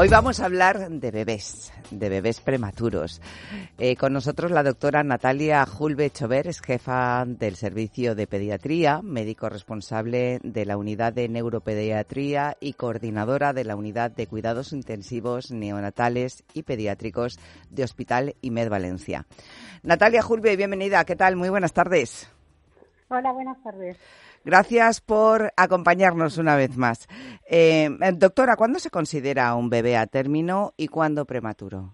Hoy vamos a hablar de bebés, de bebés prematuros. Eh, con nosotros la doctora Natalia Julve Chover, es jefa del Servicio de Pediatría, médico responsable de la Unidad de Neuropediatría y coordinadora de la Unidad de Cuidados Intensivos Neonatales y Pediátricos de Hospital IMED Valencia. Natalia Julve, bienvenida. ¿Qué tal? Muy buenas tardes. Hola, buenas tardes. Gracias por acompañarnos una vez más. Eh, doctora, ¿cuándo se considera un bebé a término y cuándo prematuro?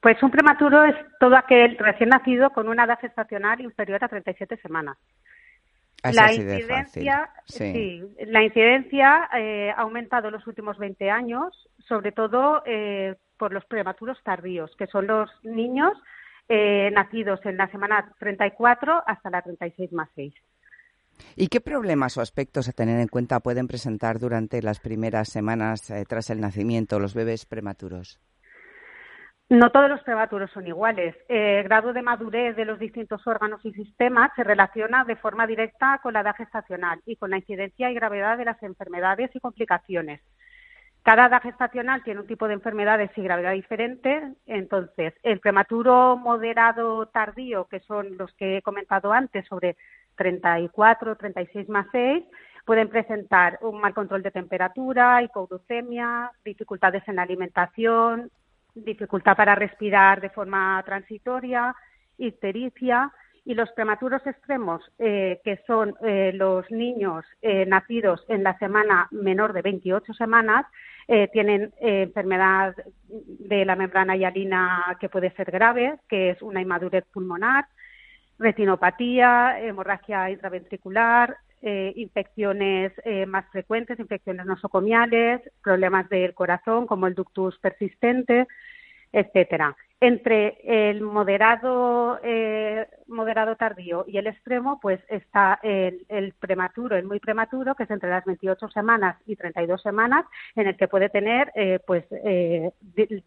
Pues un prematuro es todo aquel recién nacido con una edad gestacional inferior a 37 semanas. la incidencia, sí. la incidencia eh, ha aumentado en los últimos 20 años, sobre todo eh, por los prematuros tardíos, que son los niños eh, nacidos en la semana 34 hasta la 36 más 6. ¿Y qué problemas o aspectos a tener en cuenta pueden presentar durante las primeras semanas eh, tras el nacimiento los bebés prematuros? No todos los prematuros son iguales. El grado de madurez de los distintos órganos y sistemas se relaciona de forma directa con la edad gestacional y con la incidencia y gravedad de las enfermedades y complicaciones. Cada edad gestacional tiene un tipo de enfermedades y gravedad diferente. Entonces, el prematuro moderado tardío, que son los que he comentado antes sobre 34, 36 más 6, pueden presentar un mal control de temperatura, hipoglucemia, dificultades en la alimentación, dificultad para respirar de forma transitoria, ictericia y los prematuros extremos, eh, que son eh, los niños eh, nacidos en la semana menor de 28 semanas, tienen enfermedad de la membrana hialina que puede ser grave, que es una inmadurez pulmonar, retinopatía, hemorragia intraventricular, eh, infecciones eh, más frecuentes, infecciones nosocomiales, problemas del corazón como el ductus persistente, etcétera. Entre el moderado, eh, moderado tardío y el extremo, pues está el, el, prematuro, el muy prematuro, que es entre las 28 semanas y 32 semanas, en el que puede tener pues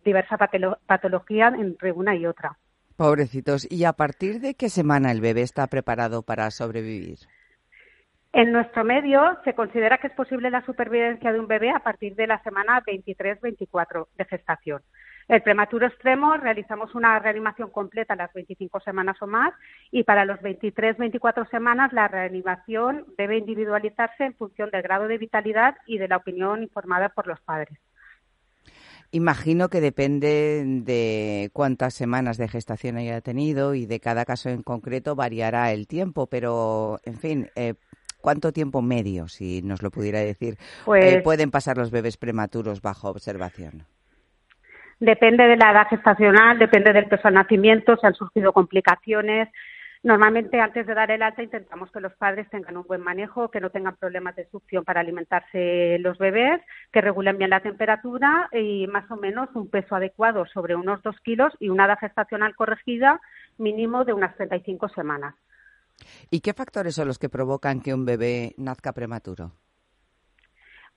diversa patología entre una y otra. Pobrecitos. ¿Y a partir de qué semana el bebé está preparado para sobrevivir? En nuestro medio se considera que es posible la supervivencia de un bebé a partir de la semana 23-24 de gestación. El prematuro extremo realizamos una reanimación completa a las 25 semanas o más y para los 23-24 semanas la reanimación debe individualizarse en función del grado de vitalidad y de la opinión informada por los padres. Imagino que depende de cuántas semanas de gestación haya tenido y de cada caso en concreto variará el tiempo, pero en fin, eh, ¿cuánto tiempo medio, si nos lo pudiera decir, eh, pues pueden pasar los bebés prematuros bajo observación? Depende de la edad gestacional, depende del peso al nacimiento, si han surgido complicaciones, Normalmente antes de dar el alta intentamos que los padres tengan un buen manejo, que no tengan problemas de succión para alimentarse los bebés, que regulen bien la temperatura y más o menos un peso adecuado sobre unos dos kilos y una edad gestacional corregida mínimo de unas 35 semanas. ¿Y qué factores son los que provocan que un bebé nazca prematuro?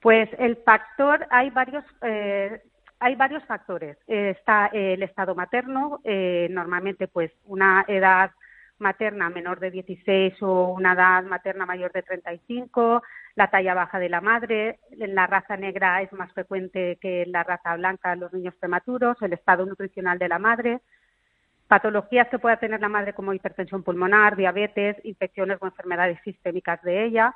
Pues el factor, hay varios, eh, hay varios factores. está el estado materno, eh, normalmente pues una edad materna menor de 16 o una edad materna mayor de 35, la talla baja de la madre, en la raza negra es más frecuente que en la raza blanca los niños prematuros, el estado nutricional de la madre, patologías que pueda tener la madre como hipertensión pulmonar, diabetes, infecciones o enfermedades sistémicas de ella,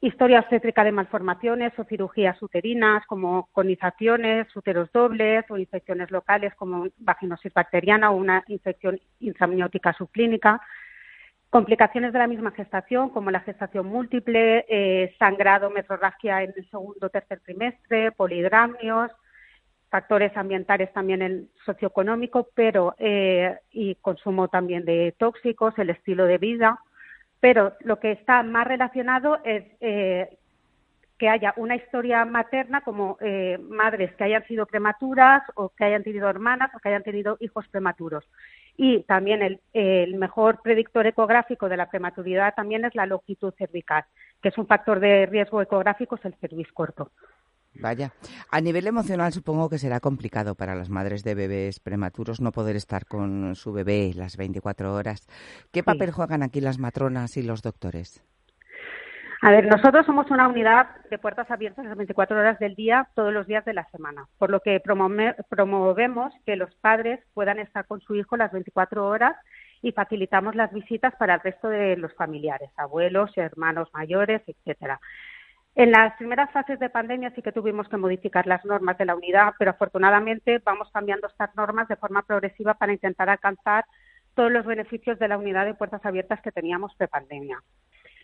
historia obstétrica de malformaciones o cirugías uterinas como conizaciones, úteros dobles o infecciones locales como vaginosis bacteriana o una infección intramniótica subclínica, complicaciones de la misma gestación como la gestación múltiple, eh, sangrado, metrorragia en el segundo o tercer trimestre, polidramios, factores ambientales también el socioeconómico, pero eh, y consumo también de tóxicos, el estilo de vida, pero lo que está más relacionado es eh, que haya una historia materna como eh, madres que hayan sido prematuras o que hayan tenido hermanas o que hayan tenido hijos prematuros. Y también el, el mejor predictor ecográfico de la prematuridad también es la longitud cervical, que es un factor de riesgo ecográfico, es el cerviz corto. Vaya. A nivel emocional supongo que será complicado para las madres de bebés prematuros no poder estar con su bebé las 24 horas. ¿Qué papel juegan aquí las matronas y los doctores? A ver, nosotros somos una unidad de puertas abiertas las 24 horas del día, todos los días de la semana, por lo que promovemos que los padres puedan estar con su hijo las 24 horas y facilitamos las visitas para el resto de los familiares, abuelos, hermanos mayores, etcétera. En las primeras fases de pandemia sí que tuvimos que modificar las normas de la unidad, pero afortunadamente vamos cambiando estas normas de forma progresiva para intentar alcanzar todos los beneficios de la unidad de puertas abiertas que teníamos pre-pandemia.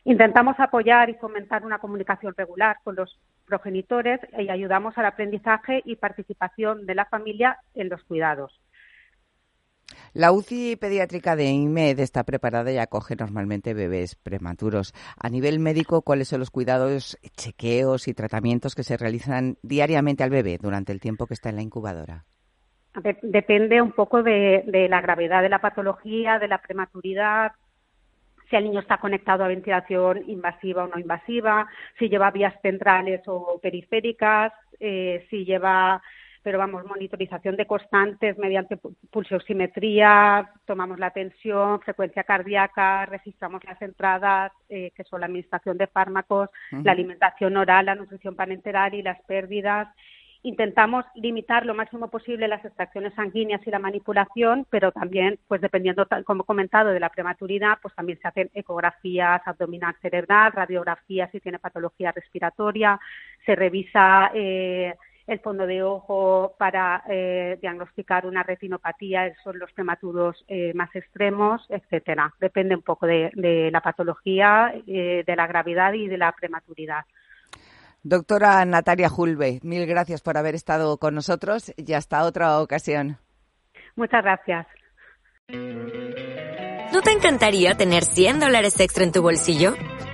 Intentamos apoyar y fomentar una comunicación regular con los progenitores y ayudamos al aprendizaje y participación de la familia en los cuidados. La UCI pediátrica de IMED está preparada y acoge normalmente bebés prematuros. A nivel médico, ¿cuáles son los cuidados, chequeos y tratamientos que se realizan diariamente al bebé durante el tiempo que está en la incubadora? Depende un poco de, de la gravedad de la patología, de la prematuridad, si el niño está conectado a ventilación invasiva o no invasiva, si lleva vías centrales o periféricas, eh, si lleva pero vamos, monitorización de constantes mediante pulsioximetría, tomamos la tensión, frecuencia cardíaca, registramos las entradas, eh, que son la administración de fármacos, la alimentación oral, la nutrición parenteral y las pérdidas. Intentamos limitar lo máximo posible las extracciones sanguíneas y la manipulación, pero también, pues dependiendo, como he comentado, de la prematuridad, pues también se hacen ecografías abdominal cerebral, radiografías si tiene patología respiratoria, se revisa eh, el fondo de ojo para eh, diagnosticar una retinopatía, son los prematuros eh, más extremos, etcétera. Depende un poco de, la patología, eh, de la gravedad y de la prematuridad. Doctora Natalia Julve, mil gracias por haber estado con nosotros y hasta otra ocasión. Muchas gracias. ¿No te encantaría tener 100 dólares extra en tu bolsillo?